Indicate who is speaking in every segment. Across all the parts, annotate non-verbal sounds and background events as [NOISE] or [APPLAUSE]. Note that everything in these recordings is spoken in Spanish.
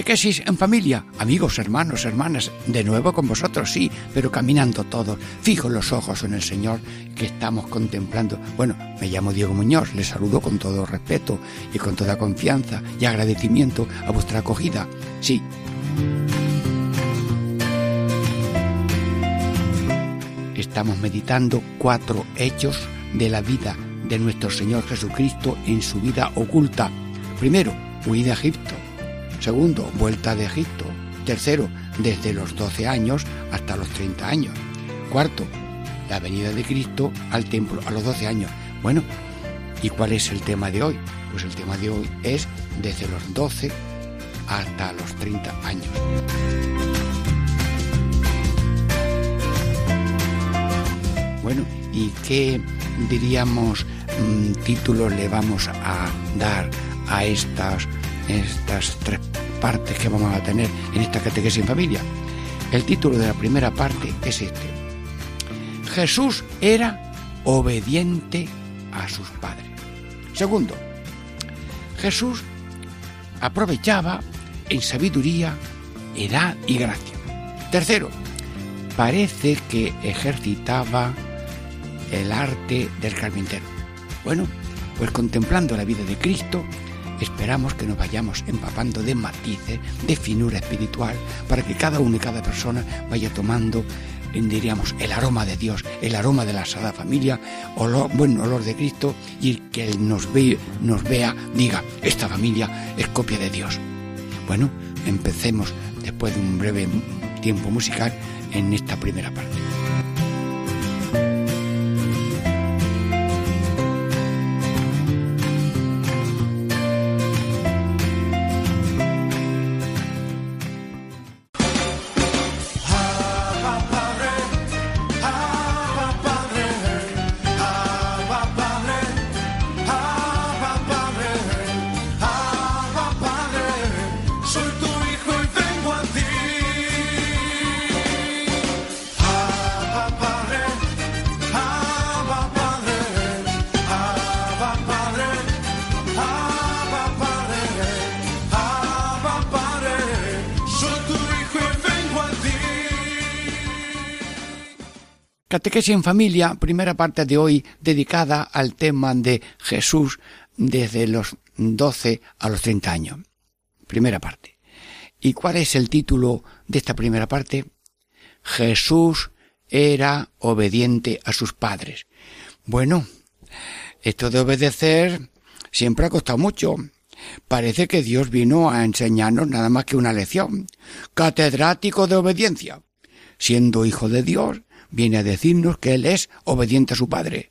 Speaker 1: Catequesis en familia, amigos, hermanos, hermanas, de nuevo con vosotros, sí, pero caminando todos, fijos los ojos en el Señor que estamos contemplando. Bueno, me llamo Diego Muñoz, les saludo con todo respeto y con toda confianza y agradecimiento a vuestra acogida. Sí. Estamos meditando cuatro hechos de la vida de nuestro Señor Jesucristo en su vida oculta. Primero, huida a Egipto. Segundo, vuelta de Egipto. Tercero, desde los 12 años hasta los 30 años. Cuarto, la venida de Cristo al templo a los 12 años. Bueno, ¿y cuál es el tema de hoy? Pues el tema de hoy es desde los 12 hasta los 30 años. Bueno, ¿y qué diríamos mm, títulos le vamos a dar a estas estas tres partes que vamos a tener en esta catequesis en familia. El título de la primera parte es este. Jesús era obediente a sus padres. Segundo, Jesús aprovechaba en sabiduría, edad y gracia. Tercero, parece que ejercitaba el arte del carpintero. Bueno, pues contemplando la vida de Cristo, esperamos que nos vayamos empapando de matices, de finura espiritual, para que cada uno y cada persona vaya tomando, diríamos, el aroma de Dios, el aroma de la Sagrada Familia, olor, buen olor de Cristo, y que Él nos, ve, nos vea, diga, esta familia es copia de Dios. Bueno, empecemos después de un breve tiempo musical en esta primera parte. Catequesis en familia, primera parte de hoy dedicada al tema de Jesús desde los 12 a los 30 años. Primera parte. ¿Y cuál es el título de esta primera parte? Jesús era obediente a sus padres. Bueno, esto de obedecer siempre ha costado mucho. Parece que Dios vino a enseñarnos nada más que una lección. Catedrático de obediencia. Siendo hijo de Dios, viene a decirnos que Él es obediente a su Padre.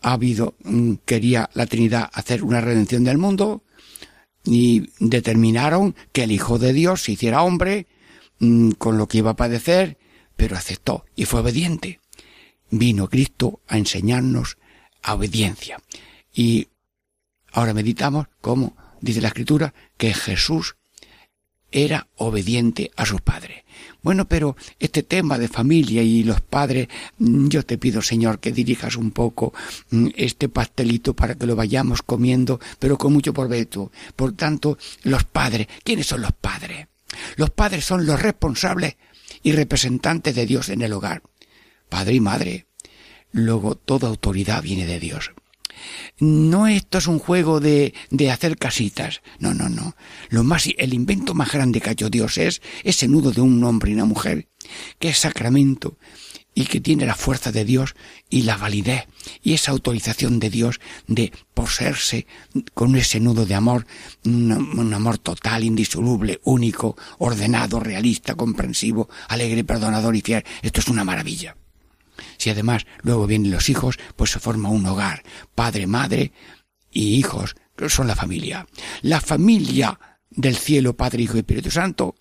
Speaker 1: Ha habido, mm, quería la Trinidad hacer una redención del mundo y determinaron que el Hijo de Dios se hiciera hombre mm, con lo que iba a padecer, pero aceptó y fue obediente. Vino Cristo a enseñarnos a obediencia. Y ahora meditamos cómo dice la Escritura que Jesús era obediente a sus padres. Bueno, pero este tema de familia y los padres, mm, yo te pido, Señor, que dirijas un poco mm, este pastelito para que lo vayamos comiendo, pero con mucho provecho. Por tanto, los padres, ¿quiénes son los padres? Los padres son los responsables y representantes de Dios en el hogar. Padre y madre. Luego, toda autoridad viene de Dios. No esto es un juego de, de hacer casitas. No, no, no. Lo más, el invento más grande que ha hecho Dios es ese nudo de un hombre y una mujer, que es sacramento y que tiene la fuerza de Dios y la validez y esa autorización de Dios de poseerse con ese nudo de amor, un, un, amor total, indisoluble, único, ordenado, realista, comprensivo, alegre, perdonador y fiel. Esto es una maravilla. Si además luego vienen los hijos, pues se forma un hogar, padre, madre y hijos, son la familia. La familia del cielo, Padre, Hijo y Espíritu Santo,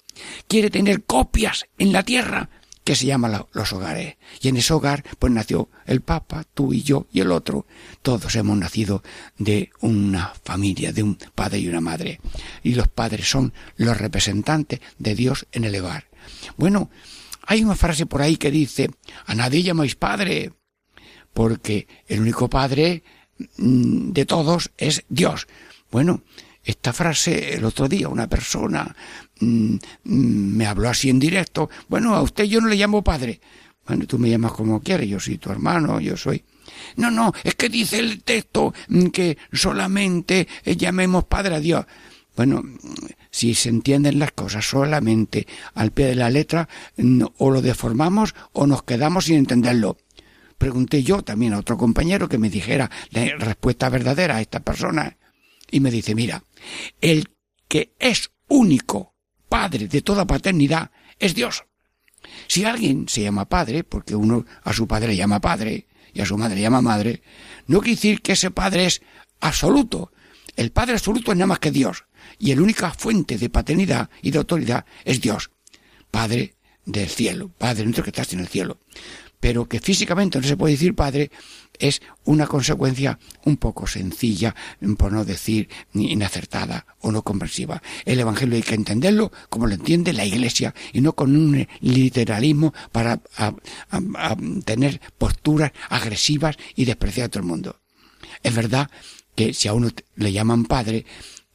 Speaker 1: quiere tener copias en la tierra que se llaman los hogares. Y en ese hogar, pues nació el Papa, tú y yo y el otro. Todos hemos nacido de una familia, de un padre y una madre. Y los padres son los representantes de Dios en el hogar. Bueno, hay una frase por ahí que dice, a nadie llamáis padre, porque el único padre mm, de todos es Dios. Bueno, esta frase el otro día una persona mm, mm, me habló así en directo. Bueno, a usted yo no le llamo padre. Bueno, tú me llamas como quieres, yo soy tu hermano, yo soy. No, no, es que dice el texto que solamente llamemos padre a Dios. Bueno, si se entienden las cosas solamente al pie de la letra, o lo deformamos o nos quedamos sin entenderlo. Pregunté yo también a otro compañero que me dijera la respuesta verdadera a esta persona y me dice, mira, el que es único padre de toda paternidad es Dios. Si alguien se llama padre, porque uno a su padre le llama padre y a su madre le llama madre, no quiere decir que ese padre es absoluto. El padre absoluto es nada más que Dios. Y la única fuente de paternidad y de autoridad es Dios. Padre del cielo, Padre nuestro que estás en el cielo. Pero que físicamente no se puede decir padre es una consecuencia un poco sencilla, por no decir inacertada o no comprensiva. El Evangelio hay que entenderlo como lo entiende la Iglesia y no con un literalismo para tener posturas agresivas y despreciar a todo el mundo. Es verdad que si a uno le llaman padre,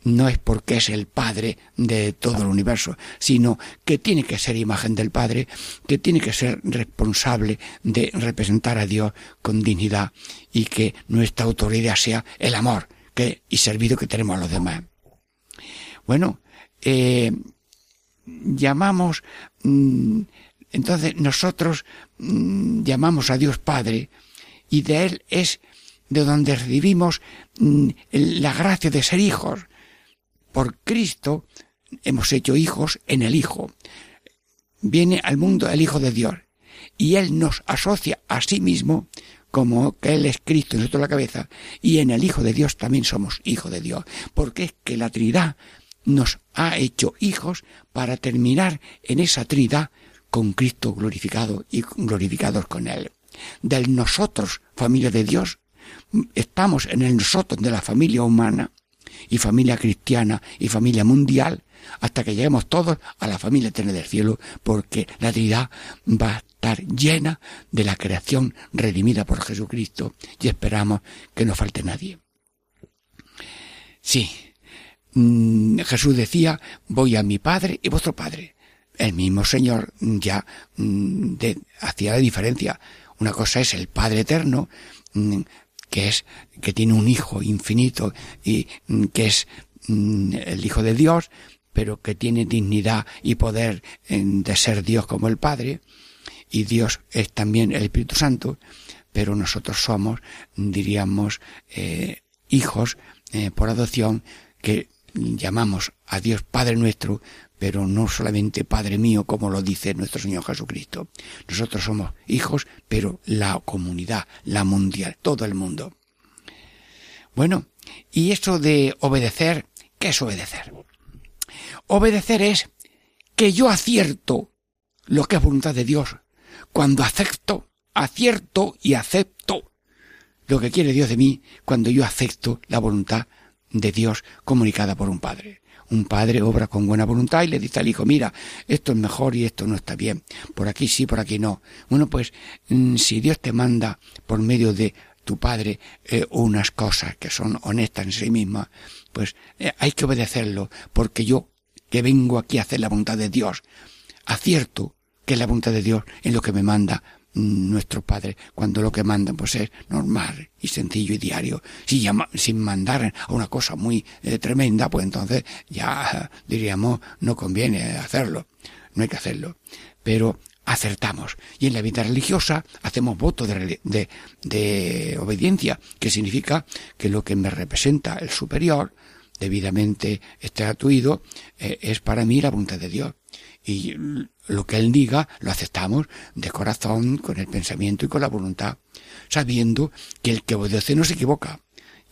Speaker 1: no es porque es el Padre de todo el universo, sino que tiene que ser imagen del Padre, que tiene que ser responsable de representar a Dios con dignidad y que nuestra autoridad sea el amor que, y servido que tenemos a los demás. Bueno, eh, llamamos, mm, entonces nosotros mm, llamamos a Dios Padre y de Él es de donde recibimos mm, la gracia de ser hijos, por Cristo hemos hecho hijos en el Hijo. Viene al mundo el Hijo de Dios y Él nos asocia a sí mismo como que Él es Cristo y nosotros la cabeza y en el Hijo de Dios también somos hijos de Dios porque es que la Trinidad nos ha hecho hijos para terminar en esa Trinidad con Cristo glorificado y glorificados con Él. Del nosotros, familia de Dios, estamos en el nosotros de la familia humana y familia cristiana y familia mundial hasta que lleguemos todos a la familia eterna del cielo, porque la Trinidad va a estar llena de la creación redimida por Jesucristo y esperamos que no falte nadie. Sí, mm, Jesús decía, voy a mi Padre y vuestro Padre. El mismo Señor ya mm, hacía la diferencia. Una cosa es el Padre eterno, mm, que es, que tiene un hijo infinito y mm, que es mm, el hijo de Dios, pero que tiene dignidad y poder de ser Dios como el Padre, y Dios es también el Espíritu Santo, pero nosotros somos, diríamos, eh, hijos eh, por adopción que llamamos a Dios Padre nuestro, pero no solamente Padre mío, como lo dice nuestro Señor Jesucristo. Nosotros somos hijos, pero la comunidad, la mundial, todo el mundo. Bueno, y eso de obedecer, ¿qué es obedecer? Obedecer es que yo acierto lo que es voluntad de Dios. Cuando acepto, acierto y acepto lo que quiere Dios de mí, cuando yo acepto la voluntad de Dios comunicada por un padre un padre obra con buena voluntad y le dice al hijo, mira, esto es mejor y esto no está bien, por aquí sí, por aquí no. Bueno, pues mm, si Dios te manda por medio de tu padre eh, unas cosas que son honestas en sí mismas, pues eh, hay que obedecerlo, porque yo que vengo aquí a hacer la voluntad de Dios, acierto que es la voluntad de Dios en lo que me manda nuestro Padre cuando lo que mandan pues es normal y sencillo y diario. Si llama, sin mandar a una cosa muy eh, tremenda, pues entonces ya diríamos no conviene hacerlo, no hay que hacerlo. Pero acertamos. Y en la vida religiosa hacemos voto de, de, de obediencia, que significa que lo que me representa el superior, debidamente estatuido, eh, es para mí la voluntad de Dios. Y lo que Él diga lo aceptamos de corazón, con el pensamiento y con la voluntad, sabiendo que el que obedece no se equivoca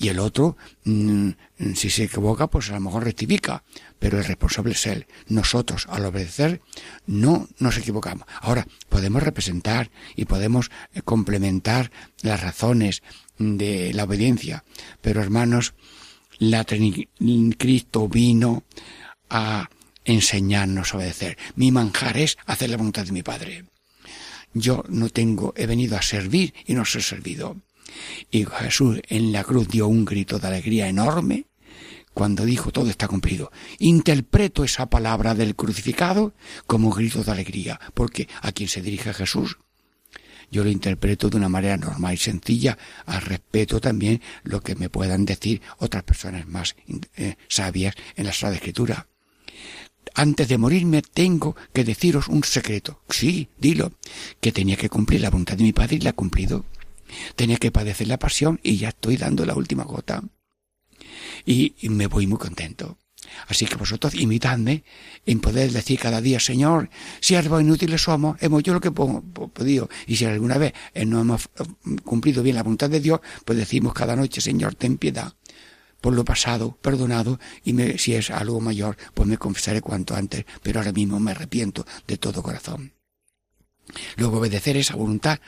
Speaker 1: y el otro, mm, si se equivoca, pues a lo mejor rectifica, pero el responsable es él. Nosotros, al obedecer, no nos equivocamos. Ahora, podemos representar y podemos eh, complementar las razones de la obediencia, pero hermanos, la Cristo vino a enseñarnos a obedecer. Mi manjar es hacer la voluntad de mi Padre. Yo no tengo, he venido a servir y no ser servido. Y Jesús en la cruz dio un grito de alegría enorme cuando dijo todo está cumplido. Interpreto esa palabra del crucificado como grito de alegría, porque a quien se dirige Jesús yo lo interpreto de una manera normal y sencilla, al respeto también lo que me puedan decir otras personas más eh, sabias en la Sagrada Escritura. Antes de morirme tengo que deciros un secreto. Sí, dilo, que tenía que cumplir la voluntad de mi Padre y la he cumplido. Tenía que padecer la pasión y ya estoy dando la última gota. Y, me voy muy contento. Así que vosotros imitadme en poder decir cada día, Señor, siervos inútiles somos, hemos yo lo que he podido. Y si alguna vez no hemos eh, cumplido bien la voluntad de Dios, pues decimos cada noche, Señor, ten piedad por lo pasado, perdonado, y si es algo mayor, pues me confesaré cuanto antes, pero ahora mismo me arrepiento de todo corazón. Luego obedecer esa voluntad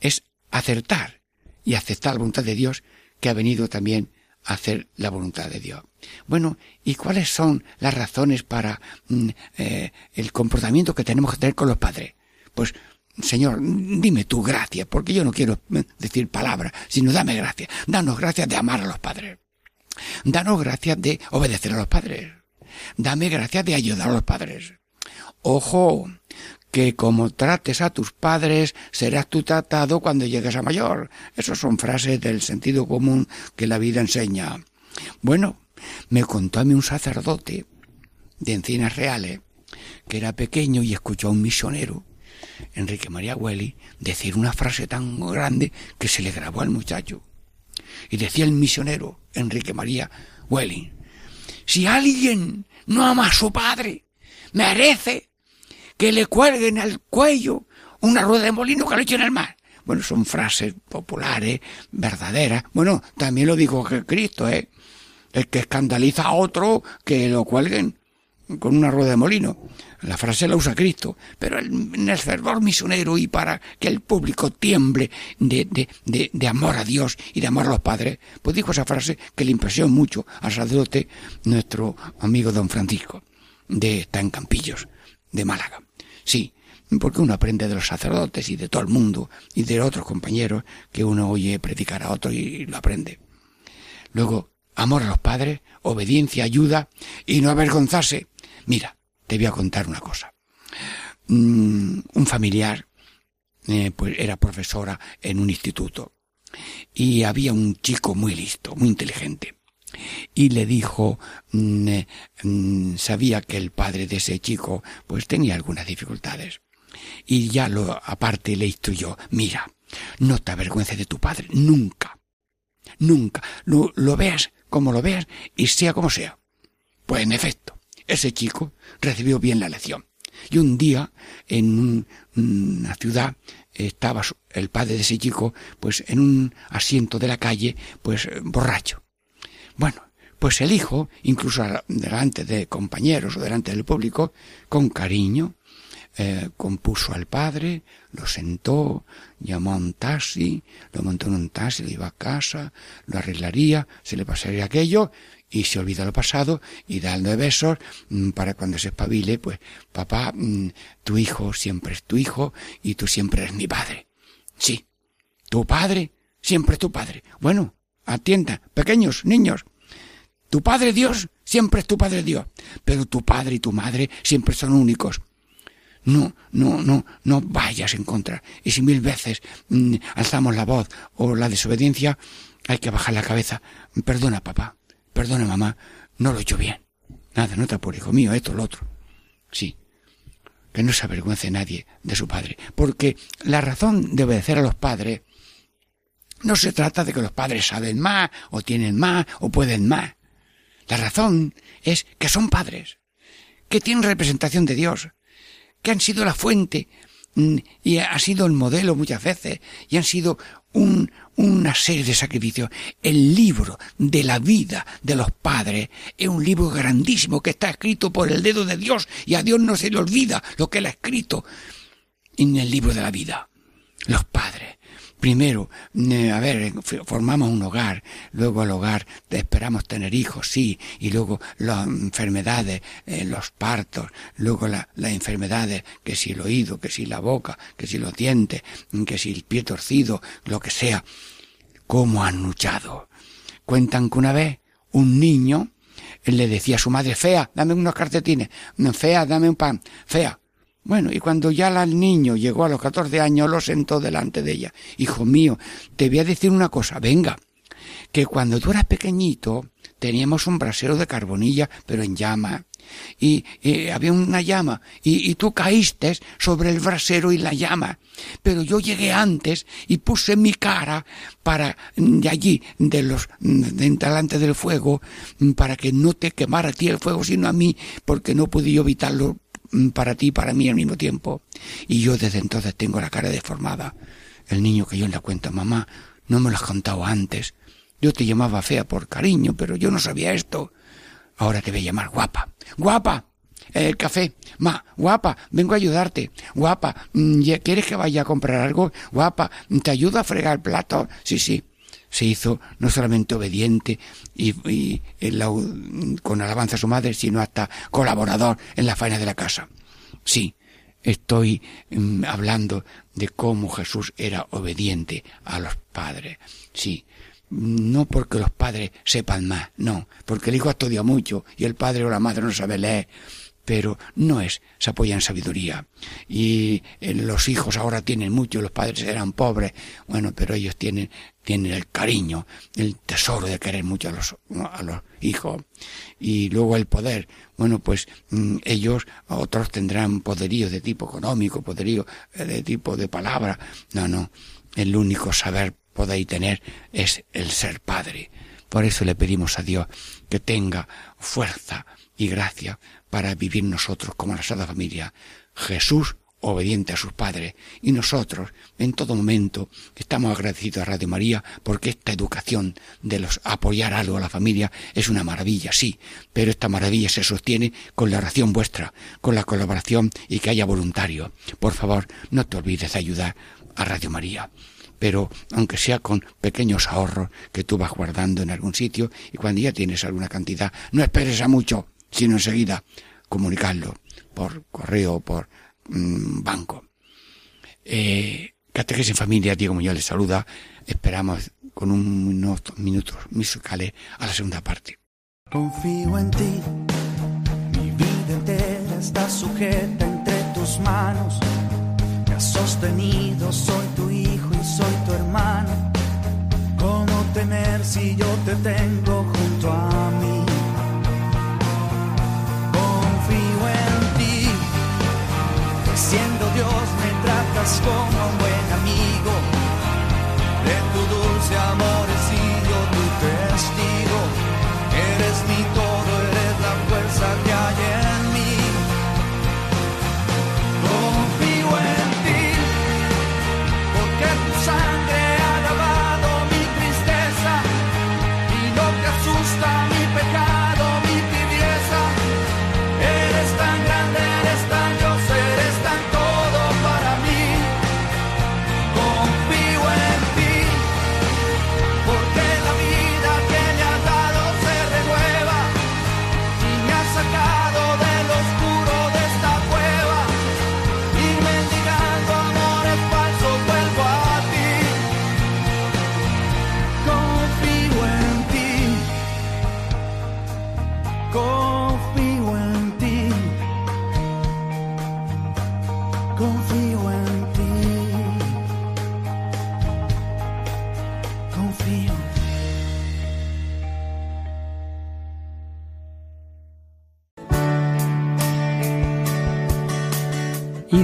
Speaker 1: es acertar y aceptar la voluntad de Dios que ha venido también hacer la voluntad de Dios. Bueno, ¿y cuáles son las razones para mm, eh, el comportamiento que tenemos que tener con los padres? Pues, Señor, dime tu gracia, porque yo no quiero mm, decir palabras, sino dame gracia. Danos gracias de amar a los padres. Danos gracias de obedecer a los padres. Dame gracias de ayudar a los padres. Ojo, que como trates a tus padres, serás tú tratado cuando llegues a mayor. Esas son frases del sentido común que la vida enseña. Bueno, me contó a mí un sacerdote de Encinas Reales, que era pequeño y escuchó a un misionero, Enrique María Hueli, decir una frase tan grande que se le grabó al muchacho. Y decía el misionero, Enrique María Hueli, si alguien no ama a su padre, merece que le cuelguen al cuello una rueda de molino que lo echen al mar. Bueno, son frases populares, verdaderas. Bueno, también lo dijo Cristo, ¿eh? El que escandaliza a otro, que lo cuelguen con una rueda de molino. La frase la usa Cristo, pero en el fervor misionero y para que el público tiemble de, de, de, amor a Dios y de amor a los padres, pues dijo esa frase que le impresionó mucho al sacerdote, nuestro amigo don Francisco, de Campillos, de Málaga. Sí, porque uno aprende de los sacerdotes y de todo el mundo y de otros compañeros que uno oye predicar a otro y lo aprende. Luego, amor a los padres, obediencia, ayuda y no avergonzarse. Mira, te voy a contar una cosa. Mm, un familiar, eh, pues era profesora en un instituto y había un chico muy listo, muy inteligente y le dijo mm, eh, mm, sabía que el padre de ese chico pues tenía algunas dificultades y ya lo aparte le instruyó mira no te avergüences de tu padre nunca nunca. Lo, lo veas como lo veas y sea como sea pues en efecto ese chico recibió bien la lección. Y un día en una ciudad estaba el padre de ese chico pues en un asiento de la calle pues borracho bueno, pues el hijo, incluso delante de compañeros o delante del público, con cariño, eh, compuso al padre, lo sentó, llamó a un taxi, lo montó en un taxi, lo iba a casa, lo arreglaría, se le pasaría aquello y se olvida lo pasado y dándole besos mm, para cuando se espabile, pues papá, mm, tu hijo siempre es tu hijo y tú siempre eres mi padre. Sí, tu padre siempre tu padre. Bueno, atienda, pequeños, niños, tu Padre Dios siempre es tu Padre Dios, pero tu Padre y tu Madre siempre son únicos. No, no, no, no vayas en contra. Y si mil veces mm, alzamos la voz o la desobediencia, hay que bajar la cabeza. Perdona, papá, perdona, mamá, no lo he hecho bien. Nada, no te apures, hijo mío, esto, lo otro. Sí, que no se avergüence nadie de su padre, porque la razón de obedecer a los padres no se trata de que los padres saben más, o tienen más, o pueden más. La razón es que son padres, que tienen representación de Dios, que han sido la fuente mm, y ha sido el modelo muchas veces y han sido una serie de sacrificios. El libro de la vida de los padres es un libro grandísimo que está escrito por el dedo de Dios y a Dios no se le olvida lo que él ha escrito en el libro de la vida. Los padres. Primero, eh, a ver, formamos un hogar, luego al hogar esperamos tener hijos, sí, y luego las enfermedades, eh, los partos, luego las enfermedades, que si el oído, que si la boca, que si los dientes, que si el pie torcido, lo que sea. ¿Cómo han luchado? Cuentan que una vez un niño le decía a su madre, fea, dame unos cartetines, fea, dame un pan, fea, bueno, y cuando ya el niño llegó a los catorce años, lo sentó delante de ella. Hijo mío, te voy a decir una cosa, venga, que cuando tú eras pequeñito, teníamos un brasero de carbonilla, pero en llama. Y, había una llama, y, y, tú caíste sobre el brasero y la llama. Pero yo llegué antes y puse mi cara para, de allí, de los, de delante del fuego, para que no te quemara a ti el fuego, sino a mí, porque no pude evitarlo para ti y para mí al mismo tiempo. Y yo desde entonces tengo la cara deformada. El niño que yo le cuento, mamá, no me lo has contado antes. Yo te llamaba fea por cariño, pero yo no sabía esto. Ahora te voy a llamar guapa. ¡Guapa! El café. Ma, guapa, vengo a ayudarte. Guapa, mm, ¿quieres que vaya a comprar algo? Guapa, ¿te ayudo a fregar plato? Sí, sí se hizo no solamente obediente y, con alabanza a su madre, sino hasta colaborador en la faena de la casa. Sí, estoy mm, hablando de cómo Jesús era obediente a los padres. Sí, no porque los padres sepan más, no, porque el hijo ha estudiado mucho y el padre o la madre no sabe leer pero no es, se apoya en sabiduría. Y eh, los hijos ahora tienen mucho, los padres eran pobres, bueno, pero ellos tienen, tienen el cariño, el tesoro de querer mucho a los, a los hijos. Y luego el poder, bueno, pues mm, ellos, otros tendrán poderío de tipo económico, poderío eh, de tipo de palabra. No, no, el único saber podéis tener es el ser padre. Por eso le pedimos a Dios que tenga fuerza y gracia para vivir nosotros como la Sagrada Familia. Jesús obediente a sus padres. Y nosotros en todo momento estamos agradecidos a Radio María porque esta educación de los apoyar algo a la familia es una maravilla, sí, pero esta maravilla se sostiene con la oración vuestra, con la colaboración y que haya voluntario. Por favor, no te olvides de ayudar a Radio María. Pero aunque sea con pequeños ahorros que tú vas guardando en algún sitio y cuando ya tienes alguna cantidad, no esperes a mucho, sino enseguida comunicarlo por correo o por mm, banco. Eh, Catequesis en Familia, Diego Muñoz les saluda. Esperamos con unos minutos musicales a la segunda parte.
Speaker 2: Confío en ti, mi vida entera está sujeta entre tus manos. Me has sostenido, soy tu hijo y soy tu hermano. ¿Cómo temer si yo te tengo junto a mí? Como un buen amigo. De tu dulce amor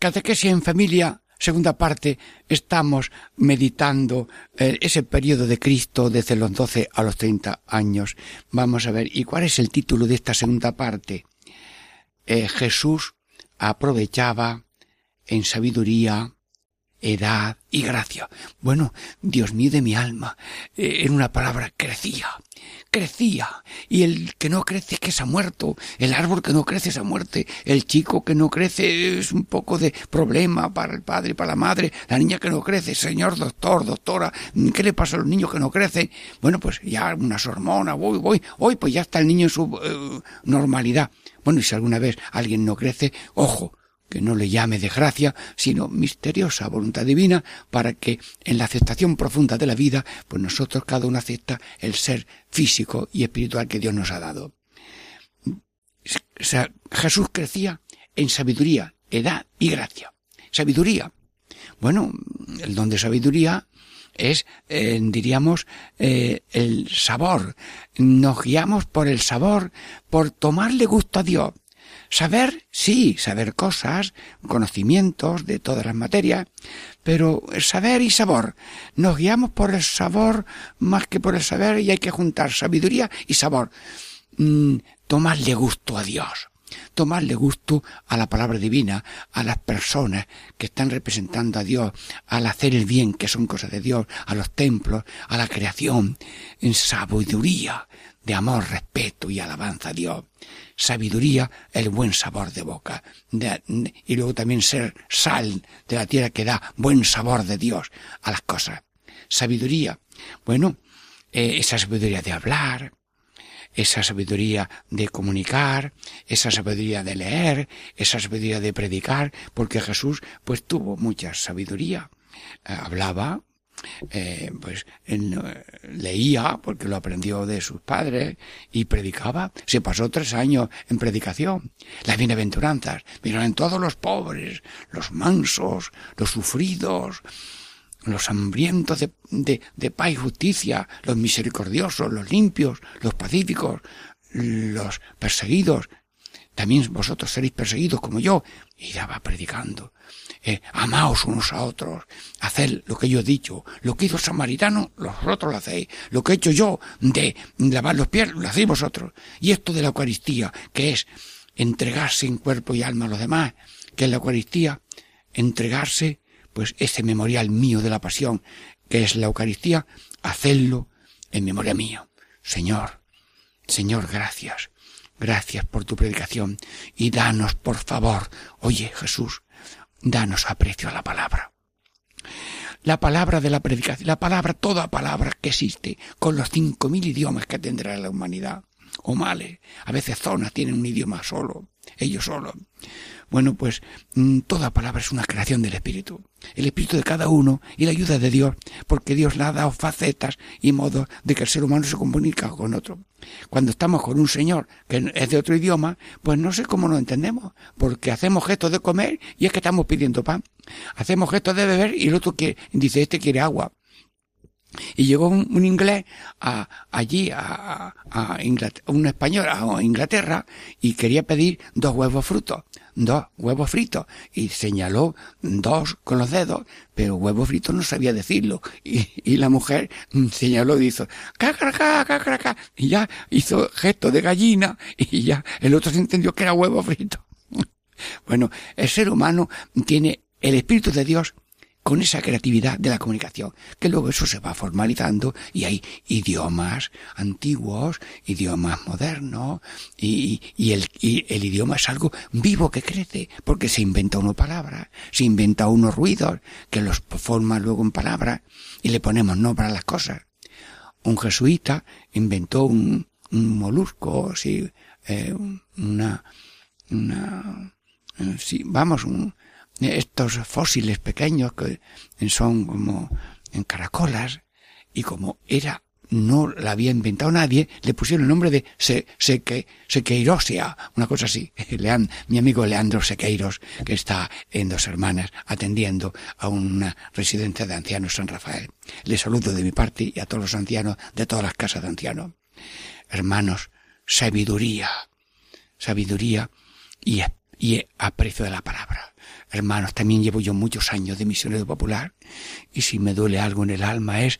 Speaker 1: Catequesis en familia, segunda parte, estamos meditando eh, ese periodo de Cristo desde los 12 a los 30 años. Vamos a ver, ¿y cuál es el título de esta segunda parte? Eh, Jesús aprovechaba en sabiduría, edad y gracia. Bueno, Dios mío de mi alma, eh, en una palabra, crecía, crecía. Y el que no crece que se ha muerto, el árbol que no crece se ha muerte, el chico que no crece es un poco de problema para el padre y para la madre, la niña que no crece, señor doctor, doctora, ¿qué le pasa a los niños que no crecen? Bueno, pues ya unas hormonas, voy, voy, hoy pues ya está el niño en su eh, normalidad. Bueno, y si alguna vez alguien no crece, ojo, que no le llame desgracia, sino misteriosa voluntad divina, para que en la aceptación profunda de la vida, pues nosotros cada uno acepta el ser físico y espiritual que Dios nos ha dado. Jesús crecía en sabiduría, edad y gracia. Sabiduría. Bueno, el don de sabiduría es, eh, diríamos, eh, el sabor. Nos guiamos por el sabor, por tomarle gusto a Dios. Saber, sí, saber cosas, conocimientos de todas las materias, pero saber y sabor. Nos guiamos por el sabor más que por el saber y hay que juntar sabiduría y sabor. Mm, tomarle gusto a Dios tomarle gusto a la palabra divina, a las personas que están representando a Dios, al hacer el bien, que son cosas de Dios, a los templos, a la creación, en sabiduría, de amor, respeto y alabanza a Dios. Sabiduría, el buen sabor de boca. Y luego también ser sal de la tierra que da buen sabor de Dios a las cosas. Sabiduría. Bueno, eh, esa sabiduría de hablar, esa sabiduría de comunicar, esa sabiduría de leer, esa sabiduría de predicar, porque Jesús pues tuvo mucha sabiduría. Eh, hablaba, eh, pues eh, leía porque lo aprendió de sus padres y predicaba. Se pasó tres años en predicación. Las bienaventuranzas, miran en todos los pobres, los mansos, los sufridos, los hambrientos de, de, de paz y justicia, los misericordiosos, los limpios, los pacíficos, los perseguidos. También vosotros seréis perseguidos como yo. Y ya predicando. Eh, amaos unos a otros. Haced lo que yo he dicho. Lo que hizo el samaritano, los otros lo hacéis. Lo que he hecho yo de lavar los pies, lo hacéis vosotros. Y esto de la Eucaristía, que es entregarse en cuerpo y alma a los demás, que es la Eucaristía, entregarse pues ese memorial mío de la pasión, que es la Eucaristía, hacedlo en memoria mía. Señor, Señor, gracias. Gracias por tu predicación y danos, por favor, oye Jesús, danos aprecio a la palabra. La palabra de la predicación, la palabra, toda palabra que existe, con los cinco mil idiomas que tendrá la humanidad, o males, a veces zonas tienen un idioma solo. Ellos solos. Bueno, pues mm, toda palabra es una creación del Espíritu. El Espíritu de cada uno y la ayuda de Dios, porque Dios le ha dado facetas y modos de que el ser humano se comunica con otro. Cuando estamos con un Señor que es de otro idioma, pues no sé cómo nos entendemos, porque hacemos gestos de comer y es que estamos pidiendo pan. Hacemos gestos de beber y el otro quiere, dice, este quiere agua. Y llegó un, inglés allí, a, a un español a Inglaterra y quería pedir dos huevos frutos, dos huevos fritos. Y señaló dos con los dedos, pero huevos fritos no sabía decirlo. Y, la mujer señaló y hizo, cacaraca, cacaraca. Y ya hizo gesto de gallina y ya el otro se entendió que era huevo frito. [LAUGHS] Bueno, el ser humano tiene el Espíritu de Dios con esa creatividad de la comunicación, que luego eso se va formalizando y hay idiomas antiguos, idiomas modernos, y, y, el, y el idioma es algo vivo que crece, porque se inventa uno palabras, se inventa unos ruidos, que los forma luego en palabras, y le ponemos nombre a las cosas. Un jesuita inventó un, un molusco, sí, eh, una, una, eh, sí, vamos, un, estos fósiles pequeños que son como en caracolas y como era no la había inventado nadie, le pusieron el nombre de Se, Seque, Sequeirosia, una cosa así. [LAUGHS] Lean, mi amigo Leandro Sequeiros, que está en Dos Hermanas atendiendo a una residencia de ancianos San Rafael. Le saludo de mi parte y a todos los ancianos de todas las casas de ancianos. Hermanos, sabiduría, sabiduría y, y aprecio de la palabra. Hermanos, también llevo yo muchos años de misionero popular y si me duele algo en el alma es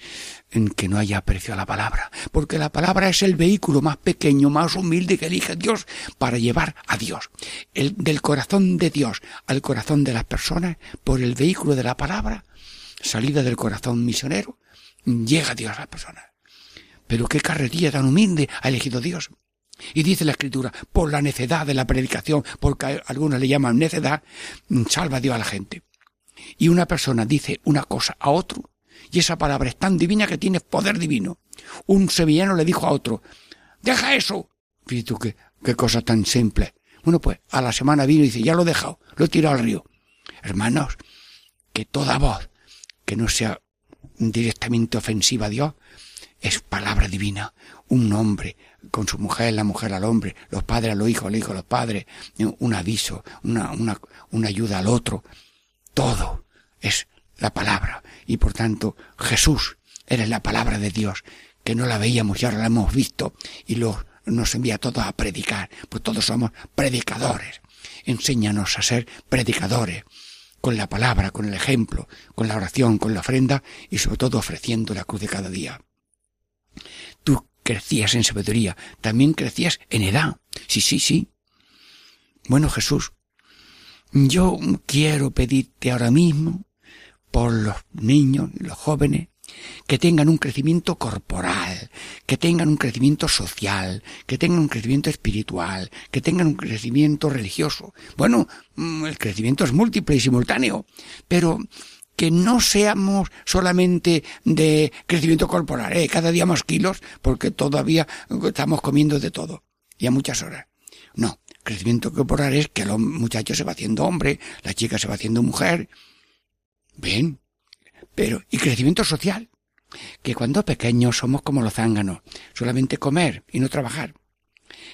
Speaker 1: en que no haya aprecio a la palabra, porque la palabra es el vehículo más pequeño, más humilde que elige Dios para llevar a Dios. El, del corazón de Dios al corazón de las personas, por el vehículo de la palabra, salida del corazón misionero, llega Dios a las personas. Pero qué carrería tan humilde ha elegido Dios. Y dice la escritura, por la necedad de la predicación, porque algunos le llaman necedad, salva Dios a la gente. Y una persona dice una cosa a otro, y esa palabra es tan divina que tiene poder divino. Un sevillano le dijo a otro, deja eso. Qué, qué cosa tan simple. Bueno, pues a la semana vino y dice, ya lo he dejado, lo he tirado al río. Hermanos, que toda voz que no sea directamente ofensiva a Dios es palabra divina. Un hombre con su mujer, la mujer al hombre, los padres a los hijos, los hijos a los padres, un aviso, una, una, una ayuda al otro. Todo es la palabra. Y por tanto, Jesús era la palabra de Dios, que no la veíamos y ahora la hemos visto y lo, nos envía a todos a predicar, pues todos somos predicadores. Enséñanos a ser predicadores, con la palabra, con el ejemplo, con la oración, con la ofrenda y sobre todo ofreciendo la cruz de cada día. Crecías en sabiduría, también crecías en edad. Sí, sí, sí. Bueno, Jesús, yo quiero pedirte ahora mismo por los niños los jóvenes que tengan un crecimiento corporal, que tengan un crecimiento social, que tengan un crecimiento espiritual, que tengan un crecimiento religioso. Bueno, mm, el crecimiento es múltiple y simultáneo, pero que no seamos solamente de crecimiento corporal, ¿eh? cada día más kilos, porque todavía estamos comiendo de todo, y a muchas horas. No, crecimiento corporal es que el muchacho se va haciendo hombre, la chica se va haciendo mujer. Bien, pero, y crecimiento social, que cuando pequeños somos como los zánganos, solamente comer y no trabajar.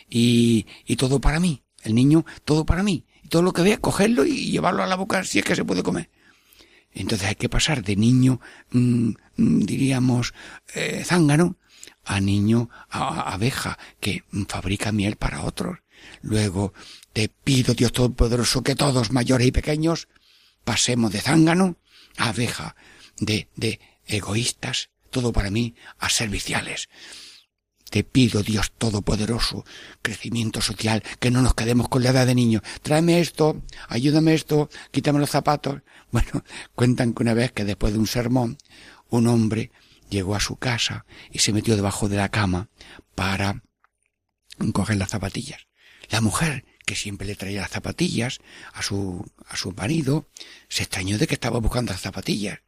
Speaker 1: Y, y todo para mí, el niño, todo para mí. Y todo lo que vea, cogerlo y llevarlo a la boca si es que se puede comer. Entonces hay que pasar de niño, mmm, diríamos, eh, zángano, a niño, a, a abeja, que fabrica miel para otros. Luego, te pido, Dios Todopoderoso, que todos, mayores y pequeños, pasemos de zángano a abeja, de, de egoístas, todo para mí, a serviciales. Te pido, Dios Todopoderoso, crecimiento social, que no nos quedemos con la edad de niño. Tráeme esto, ayúdame esto, quítame los zapatos. [LAUGHS] Bueno, cuentan que una vez que después de un sermón, un hombre llegó a su casa y se metió debajo de la cama para coger las zapatillas. La mujer, que siempre le traía las zapatillas a su, a su marido, se extrañó de que estaba buscando las zapatillas.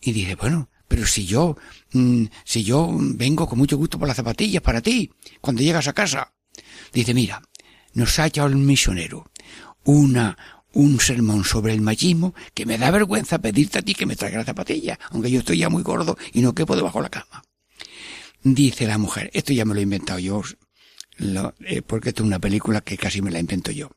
Speaker 1: Y dice, bueno, pero si yo, mmm, si yo vengo con mucho gusto por las zapatillas para ti, cuando llegas a casa. Dice, mira, nos ha echado el misionero una un sermón sobre el machismo que me da vergüenza pedirte a ti que me traiga la zapatilla, aunque yo estoy ya muy gordo y no quepo debajo de la cama. Dice la mujer, esto ya me lo he inventado yo, eh, porque esto es una película que casi me la invento yo.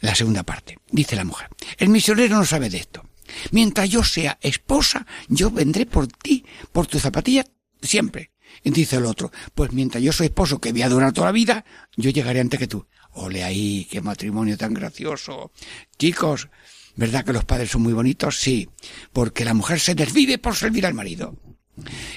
Speaker 1: La segunda parte. Dice la mujer, el misionero no sabe de esto. Mientras yo sea esposa, yo vendré por ti, por tu zapatilla, siempre. Y dice el otro, pues mientras yo soy esposo, que voy a durar toda la vida, yo llegaré antes que tú. Ole ahí, qué matrimonio tan gracioso. Chicos, ¿verdad que los padres son muy bonitos? Sí, porque la mujer se desvive por servir al marido.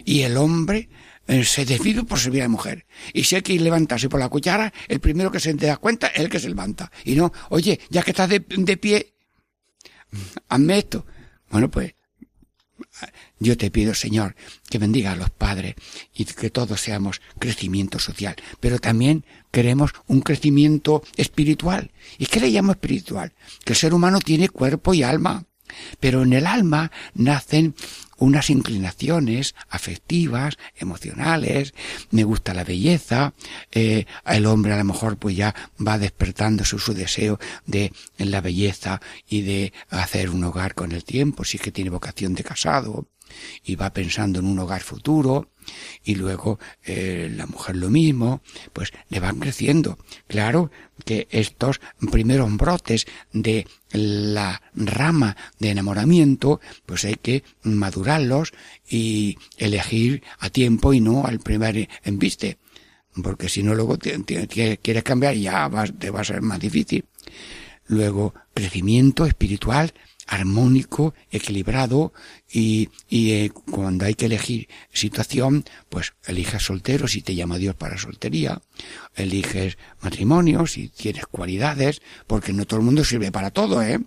Speaker 1: Y el hombre eh, se desvive por servir a la mujer. Y si hay que levantarse por la cuchara, el primero que se da cuenta es el que se levanta. Y no, oye, ya que estás de pie, hazme esto. Bueno, pues yo te pido, Señor, que bendiga a los padres y que todos seamos crecimiento social, pero también queremos un crecimiento espiritual. ¿Y qué le llamo espiritual? Que el ser humano tiene cuerpo y alma, pero en el alma nacen unas inclinaciones afectivas, emocionales, me gusta la belleza, eh, el hombre a lo mejor pues ya va despertando su, su deseo de la belleza y de hacer un hogar con el tiempo, si es que tiene vocación de casado, y va pensando en un hogar futuro, y luego eh, la mujer lo mismo, pues le van creciendo. Claro que estos primeros brotes de la rama de enamoramiento, pues hay que madurarlos y elegir a tiempo y no al primer embiste. Porque si no luego quieres cambiar ya te va a ser más difícil. Luego, crecimiento espiritual armónico, equilibrado y, y eh, cuando hay que elegir situación, pues eliges soltero si te llama Dios para soltería, eliges matrimonio si tienes cualidades, porque no todo el mundo sirve para todo, ¿eh?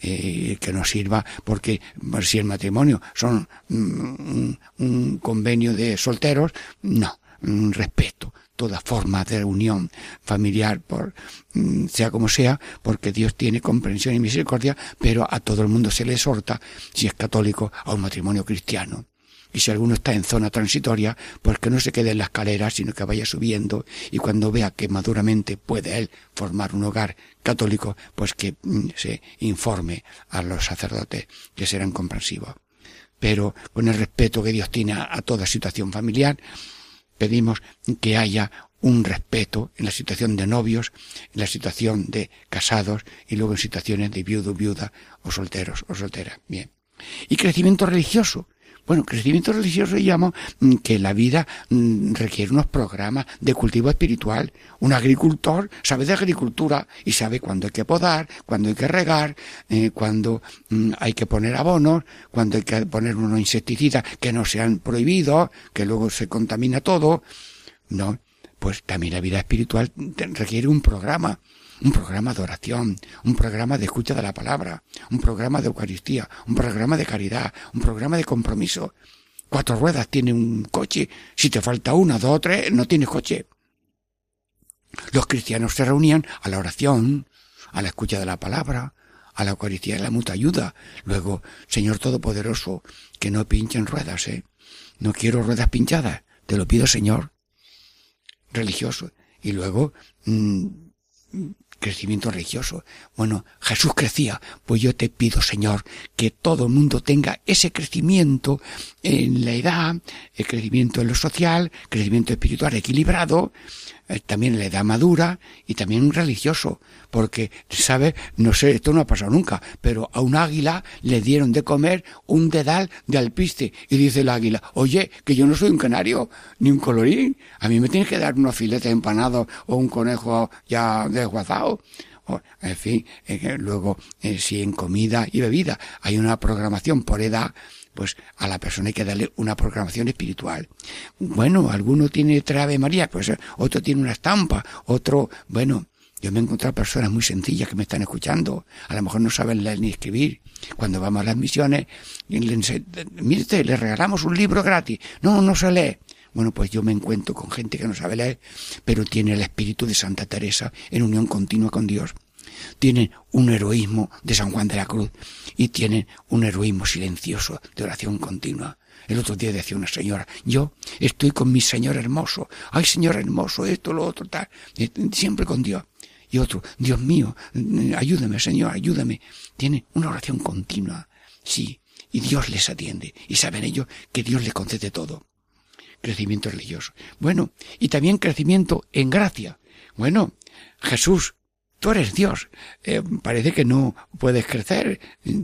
Speaker 1: Eh, que no sirva porque si el matrimonio son mm, un, un convenio de solteros, no, mm, respeto toda forma de unión familiar por mm, sea como sea porque Dios tiene comprensión y misericordia pero a todo el mundo se le exhorta si es católico a un matrimonio cristiano. Y si alguno está en zona transitoria pues que no se quede en la escalera sino que vaya subiendo y cuando vea que maduramente puede él formar un hogar católico pues que mm, se informe a los sacerdotes que serán comprensivos. Pero con el respeto que Dios tiene a, a toda situación familiar pedimos que haya un respeto en la situación de novios, en la situación de casados y luego en situaciones de viudo, viuda o solteros o soltera. Bien. Y crecimiento religioso. Bueno, crecimiento religioso llamo mm, que la vida mm, requiere unos programas de cultivo espiritual. Un agricultor sabe de agricultura y sabe cuándo hay que podar, cuándo hay que regar, eh, cuándo mm, hay que poner abonos, cuándo hay que poner unos insecticidas que no sean prohibidos, que luego se contamina todo. No, pues también la vida espiritual requiere un programa, un programa de oración, un programa de escucha de la palabra, un programa de Eucaristía, un programa de caridad, un programa de compromiso. Cuatro ruedas tiene un coche, si te falta una, dos o tres, no tienes coche. Los cristianos se reunían a la oración, a la escucha de la palabra, a la Eucaristía y la mutua ayuda. Luego, Señor Todopoderoso, que no pinchen ruedas, ¿eh? No quiero ruedas pinchadas, te lo pido, Señor religioso y luego mm, crecimiento religioso. Bueno, Jesús crecía, pues yo te pido, Señor, que todo el mundo tenga ese crecimiento en la edad, el crecimiento en lo social, crecimiento espiritual equilibrado, también en la edad madura y también religioso, porque, ¿sabes? No sé, esto no ha pasado nunca, pero a un águila le dieron de comer un dedal de alpiste y dice el águila, oye, que yo no soy un canario, ni un colorín, a mí me tienes que dar unos filetes empanados o un conejo ya desguazado. En fin, eh, luego, eh, si en comida y bebida hay una programación por edad, pues a la persona hay que darle una programación espiritual. Bueno, alguno tiene tres Ave María, pues eh, otro tiene una estampa, otro, bueno, yo me he encontrado personas muy sencillas que me están escuchando, a lo mejor no saben leer ni escribir. Cuando vamos a las misiones, mire le regalamos un libro gratis. No, no se lee. Bueno, pues yo me encuentro con gente que no sabe leer, pero tiene el espíritu de Santa Teresa en unión continua con Dios. Tienen un heroísmo de San Juan de la Cruz y tienen un heroísmo silencioso de oración continua. El otro día decía una señora, yo estoy con mi Señor hermoso, ay Señor hermoso, esto, lo otro, tal, Eh, siempre con Dios. y otro, Dios mío, mm, ayúdame, Señor, ayúdame. Tiene una oración continua, sí, y Dios les atiende, y saben ellos que Dios les concede todo. Crecimiento religioso. Bueno, y también crecimiento en gracia. Bueno, Jesús, tú eres Dios. Eh, parece que no puedes crecer,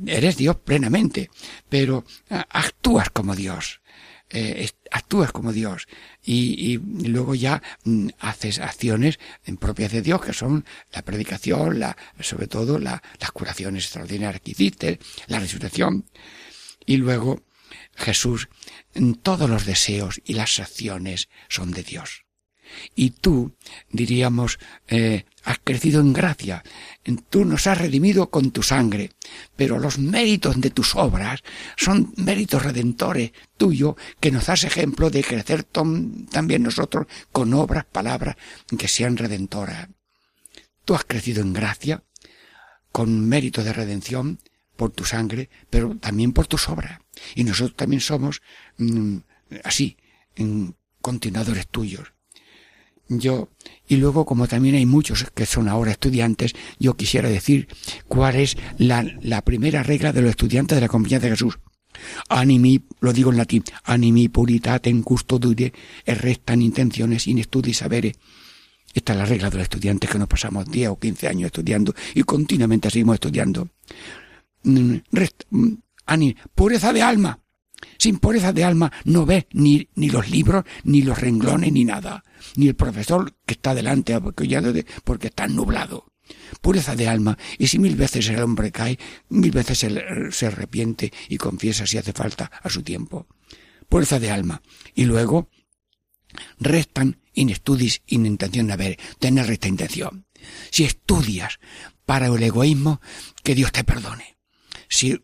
Speaker 1: eres Dios plenamente, pero ah, actúas como Dios. Eh, actúas como Dios y, luego ya mm, haces acciones propias de Dios que son la predicación, sobre todo la- las curaciones extraordinarias que hiciste, la resurrección y luego Jesús, todos los deseos y las acciones son de Dios. Y tú, diríamos, eh, has crecido en gracia. Tú nos has redimido con tu sangre. Pero los méritos de tus obras son méritos redentores tuyos que nos das ejemplo de crecer también nosotros con obras, palabras que sean redentoras. Tú has crecido en gracia, con mérito de redención, por tu sangre, pero también por tus obras. Y nosotros también somos mm, así, mm, continuadores tuyos. Yo, y luego como también hay muchos que son ahora estudiantes, yo quisiera decir cuál es la, la primera regla de los estudiantes de la Compañía de Jesús. Animi, lo digo en latín, animi puritatem custodire restan intenciones in studi sabere. Esta es la regla de los estudiantes que nos pasamos 10 o 15 años estudiando y continuamente seguimos estudiando. Mm, rest- mm, pureza de alma. Sin pureza de alma no ves ni, ni los libros, ni los renglones, ni nada. Ni el profesor que está delante apoyándote porque está nublado. Pureza de alma. Y si mil veces el hombre cae, mil veces se, se arrepiente y confiesa si hace falta a su tiempo. Pureza de alma. Y luego, restan in studis in intención haber, tener recta intención. Si estudias para el egoísmo, que Dios te perdone. Si,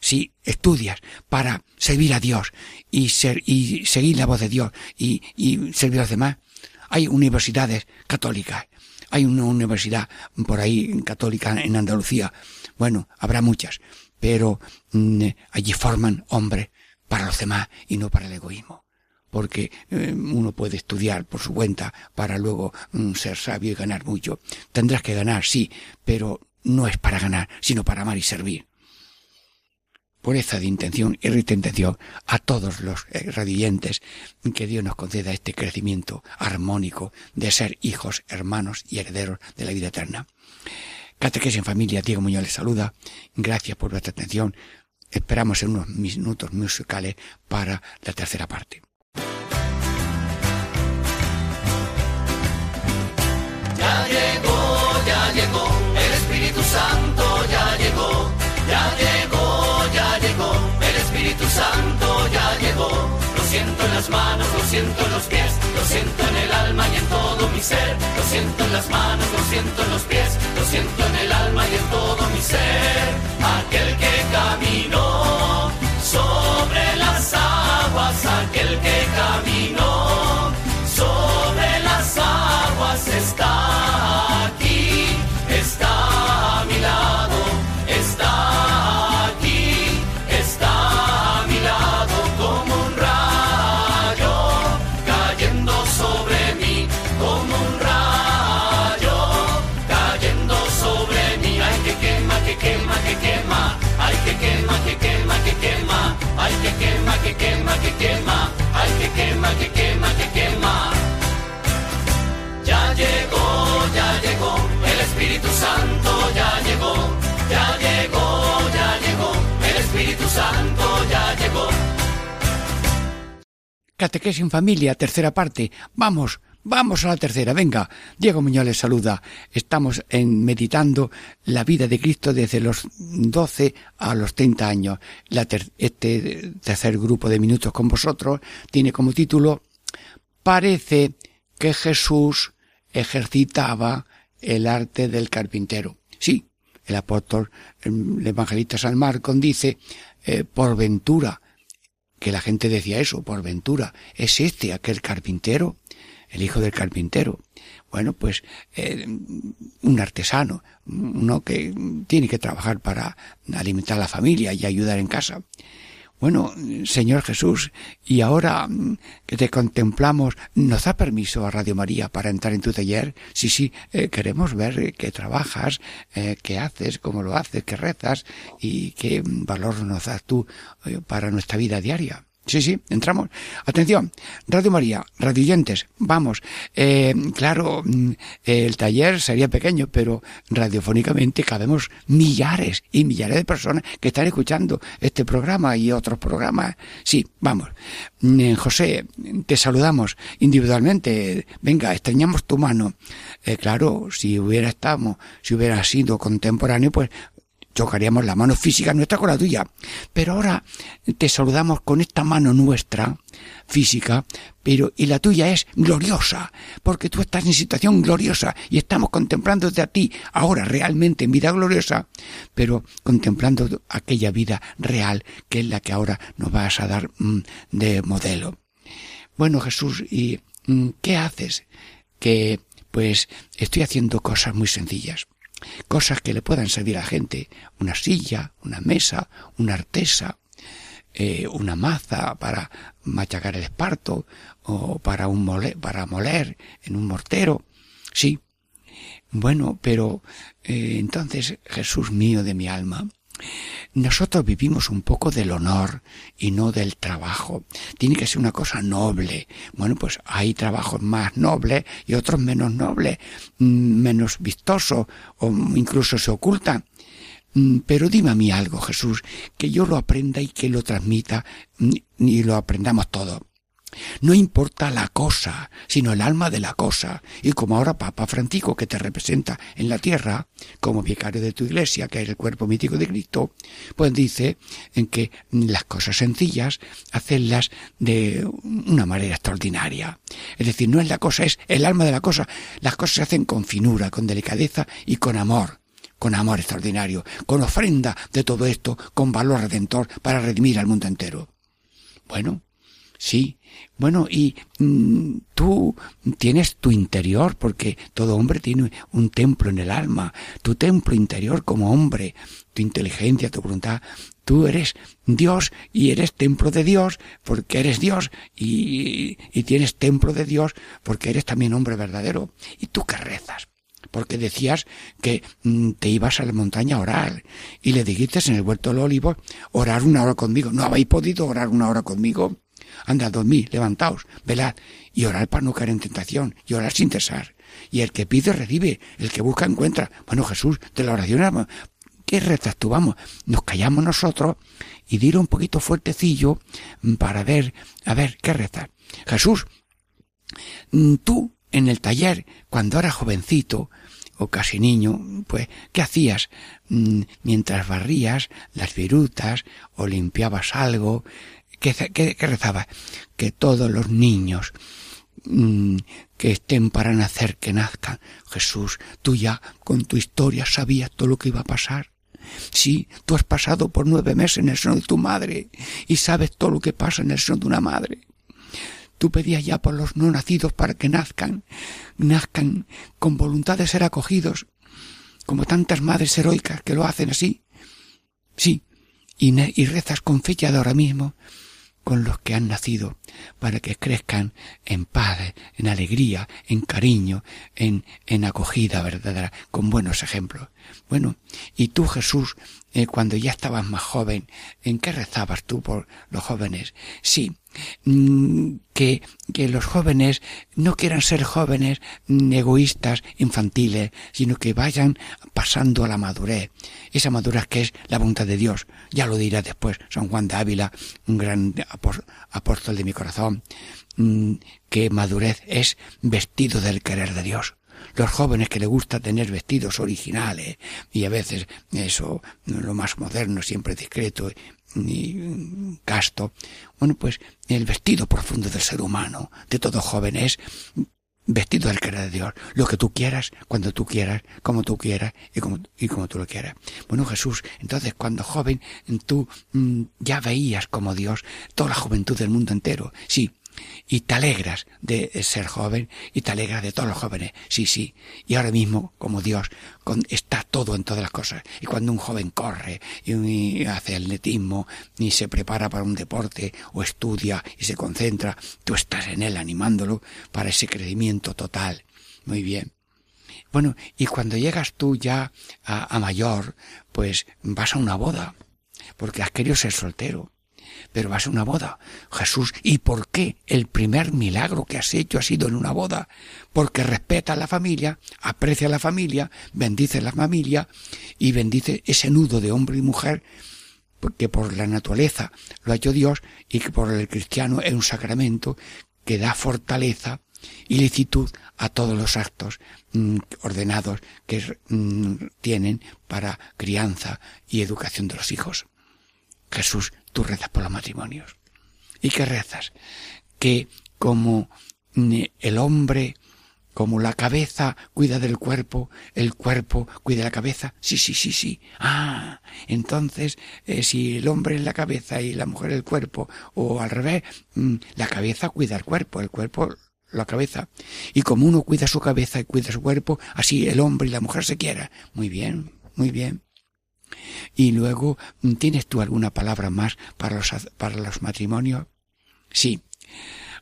Speaker 1: si estudias para servir a Dios y ser, y seguir la voz de Dios y, y servir a los demás, hay universidades católicas. Hay una universidad por ahí católica en Andalucía. Bueno, habrá muchas, pero mm, allí forman hombres para los demás y no para el egoísmo porque eh, uno puede estudiar por su cuenta para luego mm, ser sabio y ganar mucho. Tendrás que ganar, sí, pero no es para ganar, sino para amar y servir. Pureza de intención y recta intención a todos los eh, radioyentes, que Dios nos conceda este crecimiento armónico de ser hijos, hermanos y herederos de la vida eterna. Catequesis en familia, Diego Muñoz les saluda. Gracias por vuestra atención. Esperamos en unos minutos musicales para la tercera parte.
Speaker 3: Ya llegó, ya llegó, el Espíritu Santo ya llegó, ya llegó, Espíritu Santo ya llegó. Lo siento en las manos, lo siento en los pies, lo siento en el alma y en todo mi ser. Lo siento en las manos, lo siento en los pies, lo siento en Santo ya llegó.
Speaker 1: Catequesis en familia, tercera parte. Vamos, vamos a la tercera. Venga, Diego Muñoz les saluda. Estamos en meditando la vida de Cristo desde los 12 a los 30 años. Este tercer grupo de minutos con vosotros tiene como título Parece que Jesús ejercitaba el arte del carpintero. Sí, el apóstol, el evangelista San Marcos dice, eh, por ventura, que la gente decía eso, por ventura, ¿es este aquel carpintero? El hijo del carpintero. Bueno, pues eh, un artesano, uno que tiene que trabajar para alimentar a la familia y ayudar en casa. Bueno, Señor Jesús, y ahora mm, que te contemplamos, ¿nos da permiso a Radio María para entrar en tu taller? Sí, sí, eh, queremos ver eh, qué trabajas, eh, qué haces, cómo lo haces, qué rezas y qué valor nos das tú para nuestra vida diaria. Sí, sí, entramos. Atención, Radio María, radioyentes, vamos. Eh, claro, mm, el taller sería pequeño, pero radiofónicamente cabemos millares y millares de personas que están escuchando este programa y otros programas. Sí, vamos. Mm, José, te saludamos individualmente. Venga, extrañamos tu mano. Eh, claro, si hubiera estado, si hubiera sido contemporáneo, pues chocaríamos la mano física nuestra con la tuya. Pero ahora te saludamos con esta mano nuestra, física, pero y la tuya es gloriosa, porque tú estás en situación gloriosa y estamos contemplándote a ti ahora realmente en vida gloriosa, pero contemplando aquella vida real que es la que ahora nos vas a dar mm, de modelo. Bueno, Jesús, ¿y mm, qué haces? Que pues estoy haciendo cosas muy sencillas cosas que le puedan servir a la gente, una silla, una mesa, una artesa, eh, una maza para machacar el esparto o para un mole, para moler en un mortero. Sí. Bueno, pero eh, entonces Jesús mío de mi alma, nosotros vivimos un poco del honor y no del trabajo. Tiene que ser una cosa noble. Bueno, pues hay trabajos más nobles y otros menos nobles, mm, menos vistosos o incluso se ocultan. Mm, Pero dime a mí algo, Jesús, que yo lo aprenda y que lo transmita mm, y lo aprendamos todo. No importa la cosa, sino el alma de la cosa. Y como ahora Papa Francisco, que te representa en la tierra, como vicario de tu iglesia, que es el cuerpo mítico de Cristo, pues dice en que las cosas sencillas, hacerlas de una manera extraordinaria. Es decir, no es la cosa, es el alma de la cosa. Las cosas se hacen con finura, con delicadeza y con amor con amor extraordinario, con ofrenda de todo esto, con valor redentor para redimir al mundo entero. Bueno, sí, bueno, y mm, tú tienes tu interior, porque todo hombre tiene un templo en el alma, tu templo interior como hombre, tu inteligencia, tu voluntad. Tú eres Dios y eres templo de Dios porque eres Dios y, y tienes templo de Dios porque eres también hombre verdadero. ¿Y tú qué rezas? porque decías que mm, te ibas a la montaña a orar y le dijiste en el huerto del olivo orar una hora conmigo. ¿No habéis podido orar una hora conmigo? Anda, dormid, levantaos, velad y orar para no caer en tentación y orar sin cesar. Y el que pide recibe, el que busca encuentra. Bueno, Jesús, de la oración, ¿qué rezas tú? Vamos, nos callamos nosotros y dile un poquito fuertecillo para ver, a ver, ¿qué rezas? Jesús, mm, tú en el taller, cuando eras jovencito, o casi niño, pues, ¿qué hacías? Mm, Mientras barrías las virutas o limpiabas algo, ¿qué, qué, qué rezabas? Que todos los niños mm, que estén para nacer, que nazcan. Jesús, tú ya con tu historia sabías todo lo que iba a pasar. Sí, tú has pasado por nueve meses en el seno de tu madre y sabes todo lo que pasa en el seno de una madre. Tú pedías ya por los no nacidos para que nazcan, nazcan con voluntad de ser acogidos, como tantas madres heroicas que lo hacen así. Sí, y, y rezas con fecha de ahora mismo con los que han nacido para que crezcan en paz, en alegría, en cariño, en, en acogida verdadera, con buenos ejemplos. Bueno, y tú Jesús, eh, cuando ya estabas más joven, ¿en qué rezabas tú por los jóvenes? Sí, mm, que, que los jóvenes no quieran ser jóvenes mm, egoístas, infantiles, sino que vayan pasando a la madurez. Esa madurez que es la voluntad de Dios. Ya lo dirá después San Juan de Ávila, un gran apó- apóstol de mi corazón, mm, que madurez es vestido del querer de Dios los jóvenes que le gusta tener vestidos originales y a veces eso lo más moderno siempre discreto y casto bueno pues el vestido profundo del ser humano de todo joven es vestido del Dios, lo que tú quieras, cuando tú quieras, como tú quieras y como, y como tú lo quieras. Bueno, Jesús, entonces cuando joven tú mm, ya veías como Dios toda la juventud del mundo entero. Sí, y te alegras de ser joven y te alegras de todos los jóvenes. Sí, sí. Y ahora mismo, como Dios, está todo en todas las cosas. Y cuando un joven corre y, y hace atletismo y se prepara para un deporte o estudia y se concentra, tú estás en él animándolo para ese crecimiento total. Muy bien. Bueno, y cuando llegas tú ya a mayor, pues vas a una boda, porque has querido ser soltero pero vas a una boda. Jesús, ¿y por qué el primer milagro que has hecho ha sido en una boda? Porque respeta a la familia, aprecia a la familia, bendice a la familia y bendice ese nudo de hombre y mujer que por la naturaleza lo ha hecho Dios y que por el cristiano es un sacramento que da fortaleza y licitud a todos los actos mm, ordenados que mm, tienen para crianza y educación de los hijos. Jesús, tú rezas por los matrimonios. ¿Y qué rezas? Que como mm, el hombre, como la cabeza cuida del cuerpo, el cuerpo cuida la cabeza. Sí, sí, sí, sí. Ah, entonces, eh, si el hombre es la cabeza y la mujer el cuerpo, o al revés, mm, la cabeza cuida el cuerpo, el cuerpo la cabeza. Y como uno cuida su cabeza y cuida su cuerpo, así el hombre y la mujer se quieran. Muy bien, muy bien. Y luego, ¿tienes tú alguna palabra más para los, para los matrimonios? Sí.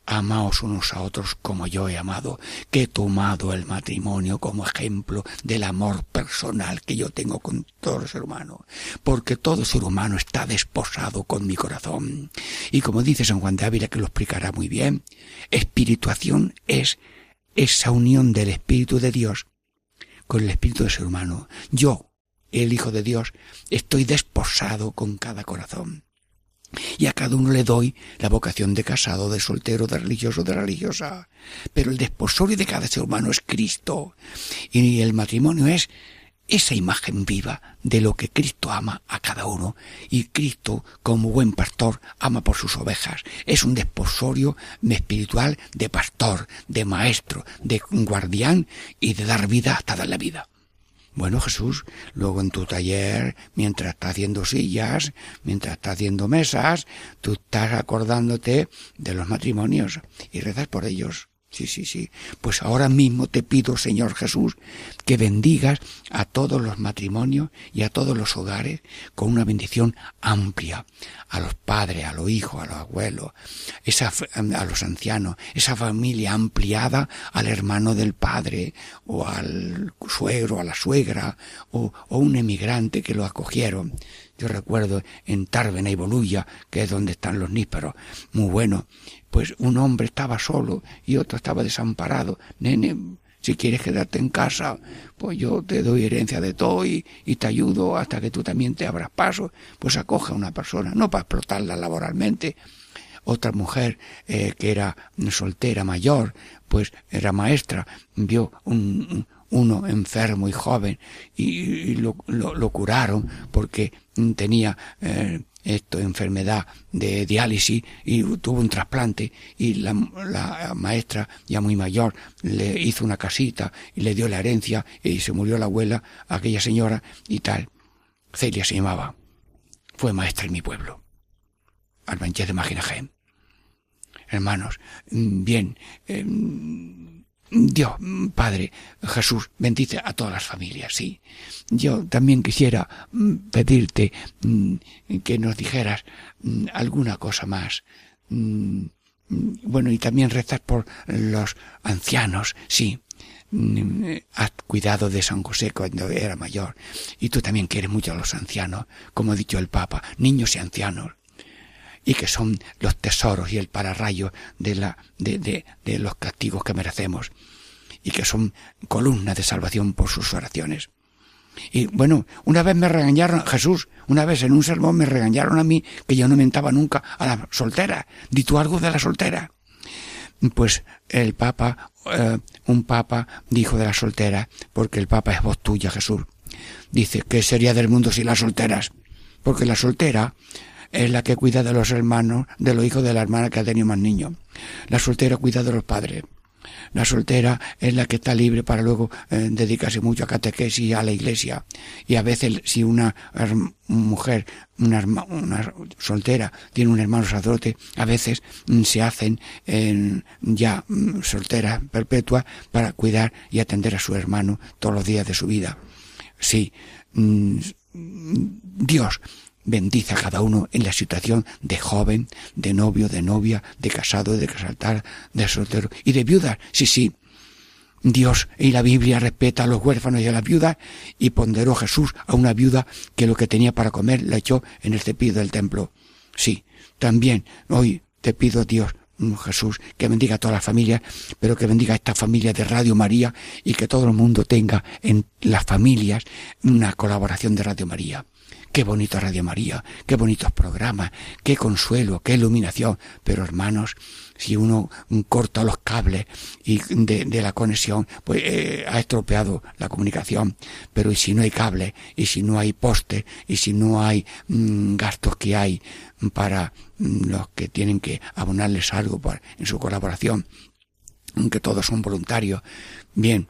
Speaker 1: Amaos unos a otros como yo he amado, que he tomado el matrimonio como ejemplo del amor personal que yo tengo con todo ser humano, porque todo ser humano está desposado con mi corazón. Y como dice San Juan de Ávila, que lo explicará muy bien, espirituación es esa unión del Espíritu de Dios con el Espíritu del ser humano. Yo, el Hijo de Dios, estoy desposado con cada corazón. Y a cada uno le doy la vocación de casado, de soltero, de religioso, de religiosa. Pero el desposorio de cada ser humano es Cristo. Y el matrimonio es esa imagen viva de lo que Cristo ama a cada uno. Y Cristo, como buen pastor, ama por sus ovejas. Es un desposorio espiritual de pastor, de maestro, de guardián y de dar vida hasta dar la vida. Bueno, Jesús, luego en tu taller, mientras estás haciendo sillas, mientras estás haciendo mesas, tú estás acordándote de los matrimonios y rezas por ellos. Sí, sí, sí. Pues ahora mismo te pido, Señor Jesús, que bendigas a todos los matrimonios y a todos los hogares con una bendición amplia. A los padres, a los hijos, a los abuelos, esa, a los ancianos, esa familia ampliada al hermano del padre, o al suegro, a la suegra, o, o un emigrante que lo acogieron. Yo recuerdo en Tárvena y Bolulla, que es donde están los nísperos, muy bueno, pues un hombre estaba solo y otro estaba desamparado. Nene, si quieres quedarte en casa, pues yo te doy herencia de todo y, y, te ayudo hasta que tú también te abras paso. Pues acoge a una persona, no para explotarla laboralmente. Otra mujer eh, que era soltera mayor, pues era maestra, vio un, uno enfermo y joven y, lo, lo, curaron porque tenía eh, esto, enfermedad de diálisis y tuvo un trasplante y la, la, maestra ya muy mayor le hizo una casita y le dio la herencia y se murió la abuela, aquella señora y tal. Celia se llamaba. Fue maestra en mi pueblo. Albanchez de Maginajem. Hermanos, bien, eh, Dios, Padre Jesús, bendice a todas las familias, sí. Yo también quisiera pedirte que nos dijeras alguna cosa más. Bueno, y también rezar por los ancianos, sí. Has cuidado de San José cuando era mayor. Y tú también quieres mucho a los ancianos, como ha dicho el Papa, niños y ancianos y que son los tesoros y el pararrayo de, la, de, de, de los castigos que merecemos y que son columnas de salvación por sus oraciones. Y bueno, una vez me regañaron, Jesús, una vez en un sermón me regañaron a mí que yo no mentaba nunca a la soltera. Di tú algo de la soltera. Pues el Papa, eh, un Papa dijo de la soltera, porque el Papa es voz tuya, Jesús. Dice, ¿qué sería del mundo sin las solteras? Porque la soltera es la que cuida de los hermanos, de los hijos de la hermana que ha tenido más niños. La soltera cuida de los padres. La soltera es la que está libre para luego eh, dedicarse mucho a catequesis y a la iglesia. Y a veces si una mujer, una, una soltera, tiene un hermano sacerdote, a veces mm, se hacen en ya mm, solteras perpetuas para cuidar y atender a su hermano todos los días de su vida. Sí, mm, Dios bendice a cada uno en la situación de joven, de novio, de novia, de casado, de casaltar, de soltero y de viuda. Sí, sí. Dios y la Biblia respeta a los huérfanos y a las viudas y ponderó Jesús a una viuda que lo que tenía para comer la echó en el cepillo del templo. Sí, también hoy te pido Dios mm, Jesús, que bendiga a todas las familias, pero que bendiga a esta familia de Radio María y que todo el mundo tenga en las familias una colaboración de Radio María. Qué bonito Radio María, qué bonitos programas, qué consuelo, qué iluminación. Pero hermanos, si uno corta los cables y de, la conexión, pues eh, ha estropeado la comunicación. Pero y si no hay cable, y si no hay poste, y si no hay mm, gastos que hay para mm, los que tienen que abonarles algo en su colaboración, que todos son voluntarios, bien,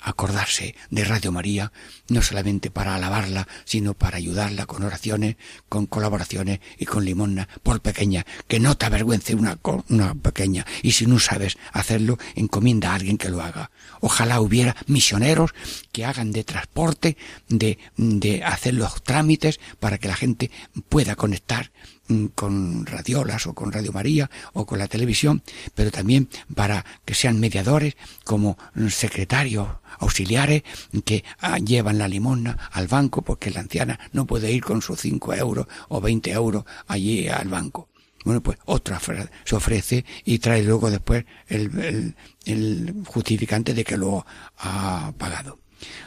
Speaker 1: acordarse de Radio María, no solamente para alabarla, sino para ayudarla con oraciones, con colaboraciones y con limosna, por pequeña, que no te avergüence una, una pequeña, y si no sabes hacerlo, encomienda a alguien que lo haga. Ojalá hubiera misioneros que hagan de transporte, de, de hacer los trámites para que la gente pueda conectar mm, con radiolas o con Radio María o con la televisión, pero también para que sean mediadores como mm, secretarios auxiliares que ah, llevan la limosna al banco porque la anciana no puede ir con sus 5 euros o 20 euros allí al banco. Bueno, pues otra se ofrece y trae luego después el, el- el justificante de que lo ha pagado.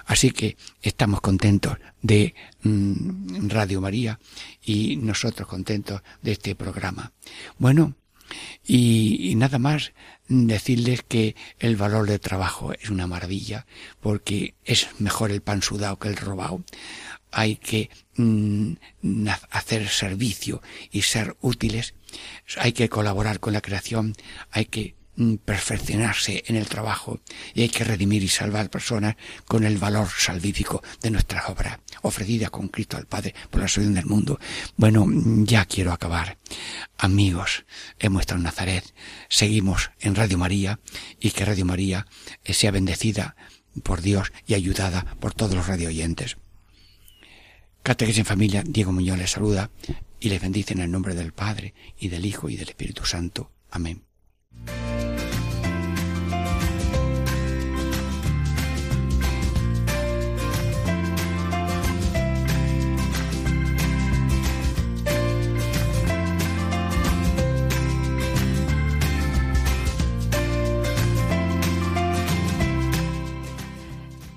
Speaker 1: Así que estamos contentos de mm, Radio María y nosotros contentos de este programa. Bueno, y, nada más decirles que el valor del trabajo es una maravilla porque es mejor el pan sudado que el robado. Hay que mm, hacer servicio y ser útiles. Hay que colaborar con la creación. Hay que perfeccionarse en el trabajo y hay que redimir y salvar personas con el valor salvífico de nuestras obras ofrecidas con Cristo al Padre por la salvación del mundo. Bueno, mm, ya quiero acabar. Amigos, hemos estado en Nazaret, seguimos en Radio María y que Radio María eh, sea bendecida por Dios y ayudada por todos los radio oyentes. Catequesis en familia, Diego Muñoz les saluda y les bendice en el nombre del Padre y del Hijo y del Espíritu Santo. Amén.